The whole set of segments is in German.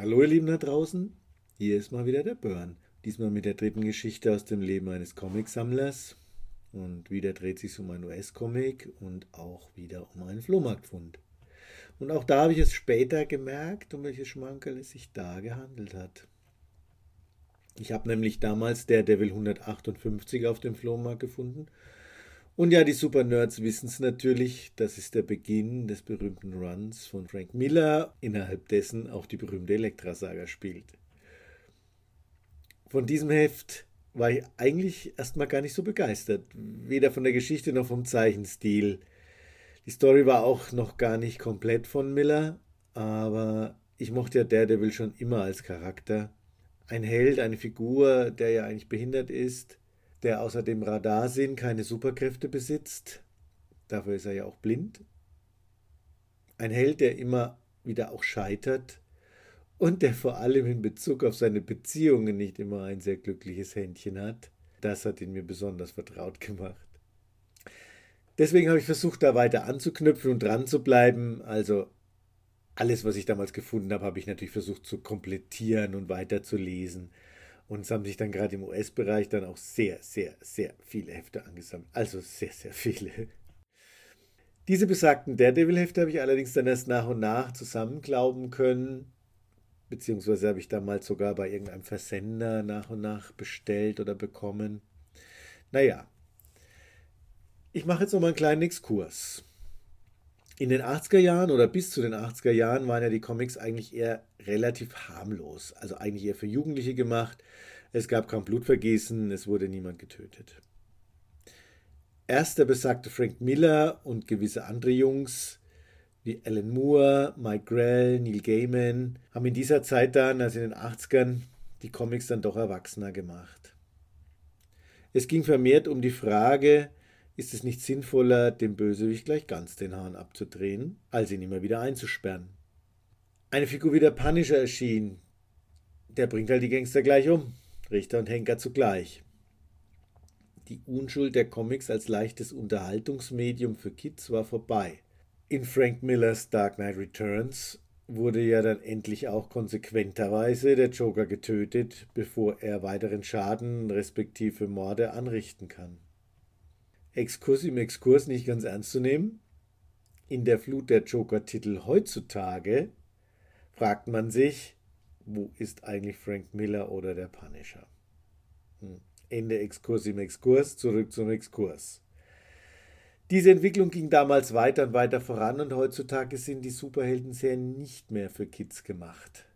Hallo ihr Lieben da draußen, hier ist mal wieder der Burn. Diesmal mit der dritten Geschichte aus dem Leben eines Comicsammlers. Und wieder dreht sich um einen US-Comic und auch wieder um einen Flohmarktfund. Und auch da habe ich es später gemerkt, um welches Schmankerl es sich da gehandelt hat. Ich habe nämlich damals der Devil 158 auf dem Flohmarkt gefunden. Und ja, die Super Nerds wissen es natürlich, das ist der Beginn des berühmten Runs von Frank Miller, innerhalb dessen auch die berühmte Elektra-Saga spielt. Von diesem Heft war ich eigentlich erstmal gar nicht so begeistert, weder von der Geschichte noch vom Zeichenstil. Die Story war auch noch gar nicht komplett von Miller, aber ich mochte ja Daredevil schon immer als Charakter ein Held, eine Figur, der ja eigentlich behindert ist, der außer dem Radarsinn keine Superkräfte besitzt. Dafür ist er ja auch blind. Ein Held, der immer wieder auch scheitert und der vor allem in Bezug auf seine Beziehungen nicht immer ein sehr glückliches Händchen hat. Das hat ihn mir besonders vertraut gemacht. Deswegen habe ich versucht, da weiter anzuknüpfen und dran zu bleiben. Also alles, was ich damals gefunden habe, habe ich natürlich versucht zu komplettieren und weiterzulesen. Und es haben sich dann gerade im US-Bereich dann auch sehr, sehr, sehr viele Hefte angesammelt. Also sehr, sehr viele. Diese besagten Daredevil-Hefte habe ich allerdings dann erst nach und nach zusammenglauben können. Beziehungsweise habe ich damals sogar bei irgendeinem Versender nach und nach bestellt oder bekommen. Naja, ich mache jetzt noch mal einen kleinen Exkurs in den 80er Jahren oder bis zu den 80er Jahren waren ja die Comics eigentlich eher relativ harmlos. Also eigentlich eher für Jugendliche gemacht. Es gab kaum Blutvergießen, es wurde niemand getötet. Erst der besagte Frank Miller und gewisse andere Jungs wie Alan Moore, Mike Grell, Neil Gaiman haben in dieser Zeit dann, also in den 80ern, die Comics dann doch erwachsener gemacht. Es ging vermehrt um die Frage, ist es nicht sinnvoller, dem Bösewicht gleich ganz den Hahn abzudrehen, als ihn immer wieder einzusperren? Eine Figur wie der Punisher erschien. Der bringt halt die Gangster gleich um. Richter und Henker zugleich. Die Unschuld der Comics als leichtes Unterhaltungsmedium für Kids war vorbei. In Frank Millers Dark Knight Returns wurde ja dann endlich auch konsequenterweise der Joker getötet, bevor er weiteren Schaden respektive Morde anrichten kann. Exkurs im Exkurs nicht ganz ernst zu nehmen. In der Flut der Joker-Titel heutzutage fragt man sich, wo ist eigentlich Frank Miller oder der Punisher? Hm. Ende Exkurs im Exkurs, zurück zum Exkurs. Diese Entwicklung ging damals weiter und weiter voran und heutzutage sind die Superhelden-Serien nicht mehr für Kids gemacht.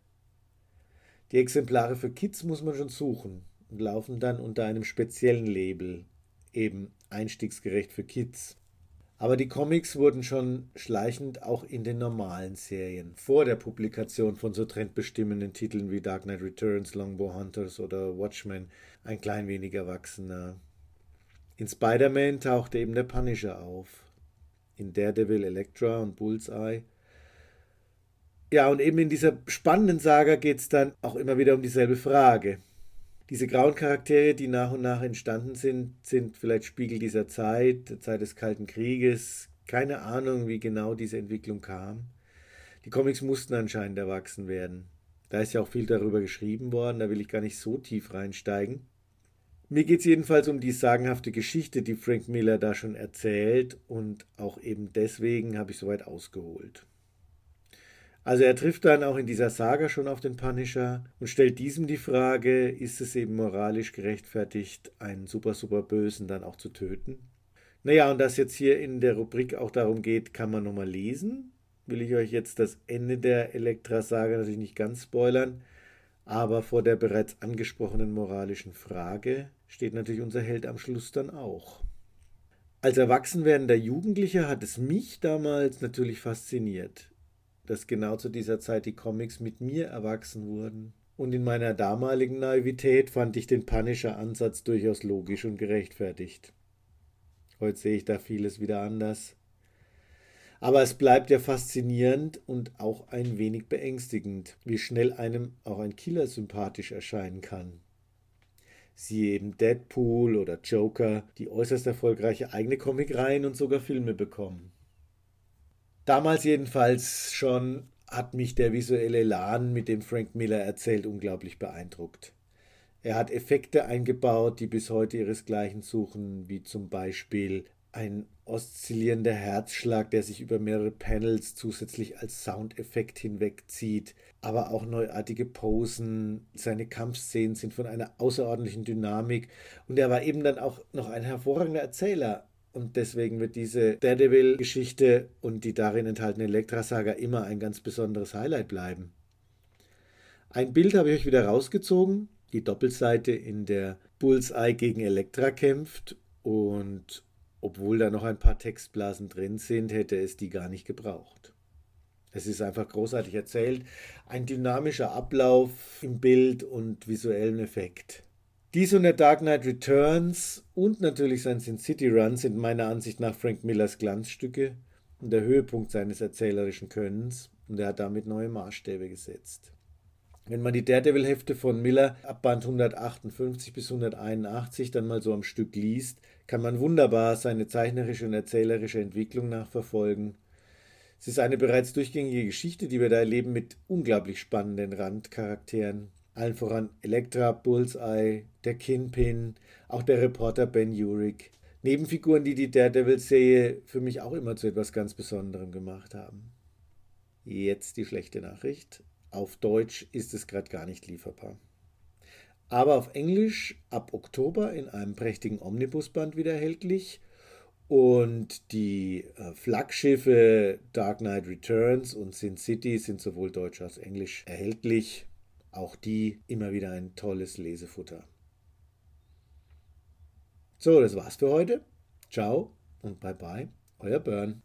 Die Exemplare für Kids muss man schon suchen und laufen dann unter einem speziellen Label, eben einstiegsgerecht für Kids. Aber die Comics wurden schon schleichend auch in den normalen Serien, vor der Publikation von so trendbestimmenden Titeln wie Dark Knight Returns, Longbow Hunters oder Watchmen, ein klein wenig erwachsener. In Spider-Man tauchte eben der Punisher auf. In Daredevil, Elektra und Bullseye. Ja, und eben in dieser spannenden Saga geht es dann auch immer wieder um dieselbe Frage. Diese grauen Charaktere, die nach und nach entstanden sind, sind vielleicht Spiegel dieser Zeit, der Zeit des Kalten Krieges. Keine Ahnung, wie genau diese Entwicklung kam. Die Comics mussten anscheinend erwachsen werden. Da ist ja auch viel darüber geschrieben worden, da will ich gar nicht so tief reinsteigen. Mir geht es jedenfalls um die sagenhafte Geschichte, die Frank Miller da schon erzählt, und auch eben deswegen habe ich soweit ausgeholt. Also er trifft dann auch in dieser Saga schon auf den Punisher und stellt diesem die Frage, ist es eben moralisch gerechtfertigt, einen super, super Bösen dann auch zu töten? Naja, und das jetzt hier in der Rubrik auch darum geht, kann man nochmal lesen. Will ich euch jetzt das Ende der Elektra-Saga natürlich nicht ganz spoilern, aber vor der bereits angesprochenen moralischen Frage steht natürlich unser Held am Schluss dann auch. Als erwachsen werdender Jugendlicher hat es mich damals natürlich fasziniert dass genau zu dieser Zeit die Comics mit mir erwachsen wurden. Und in meiner damaligen Naivität fand ich den Punisher-Ansatz durchaus logisch und gerechtfertigt. Heute sehe ich da vieles wieder anders. Aber es bleibt ja faszinierend und auch ein wenig beängstigend, wie schnell einem auch ein Killer sympathisch erscheinen kann. Siehe eben Deadpool oder Joker, die äußerst erfolgreiche eigene Comicreihen und sogar Filme bekommen. Damals jedenfalls schon hat mich der visuelle Elan, mit dem Frank Miller erzählt, unglaublich beeindruckt. Er hat Effekte eingebaut, die bis heute ihresgleichen suchen, wie zum Beispiel ein oszillierender Herzschlag, der sich über mehrere Panels zusätzlich als Soundeffekt hinwegzieht, aber auch neuartige Posen. Seine Kampfszenen sind von einer außerordentlichen Dynamik und er war eben dann auch noch ein hervorragender Erzähler. Und deswegen wird diese Daredevil-Geschichte und die darin enthaltene Elektra-Saga immer ein ganz besonderes Highlight bleiben. Ein Bild habe ich euch wieder rausgezogen, die Doppelseite, in der Bullseye gegen Elektra kämpft und obwohl da noch ein paar Textblasen drin sind, hätte es die gar nicht gebraucht. Es ist einfach großartig erzählt, ein dynamischer Ablauf im Bild und visuellen Effekt. Dies und der Dark Knight Returns und natürlich sein Sin City Run sind meiner Ansicht nach Frank Millers Glanzstücke und der Höhepunkt seines erzählerischen Könnens und er hat damit neue Maßstäbe gesetzt. Wenn man die Daredevil-Hefte von Miller ab Band 158 bis 181 dann mal so am Stück liest, kann man wunderbar seine zeichnerische und erzählerische Entwicklung nachverfolgen. Es ist eine bereits durchgängige Geschichte, die wir da erleben mit unglaublich spannenden Randcharakteren. Allen voran Elektra, Bullseye, der Kinpin, auch der Reporter Ben Urich. Nebenfiguren, die die Daredevil-Serie für mich auch immer zu etwas ganz Besonderem gemacht haben. Jetzt die schlechte Nachricht. Auf Deutsch ist es gerade gar nicht lieferbar. Aber auf Englisch ab Oktober in einem prächtigen Omnibusband wieder erhältlich. Und die äh, Flaggschiffe Dark Knight Returns und Sin City sind sowohl deutsch als englisch erhältlich. Auch die immer wieder ein tolles Lesefutter. So, das war's für heute. Ciao und bye bye, euer Burn.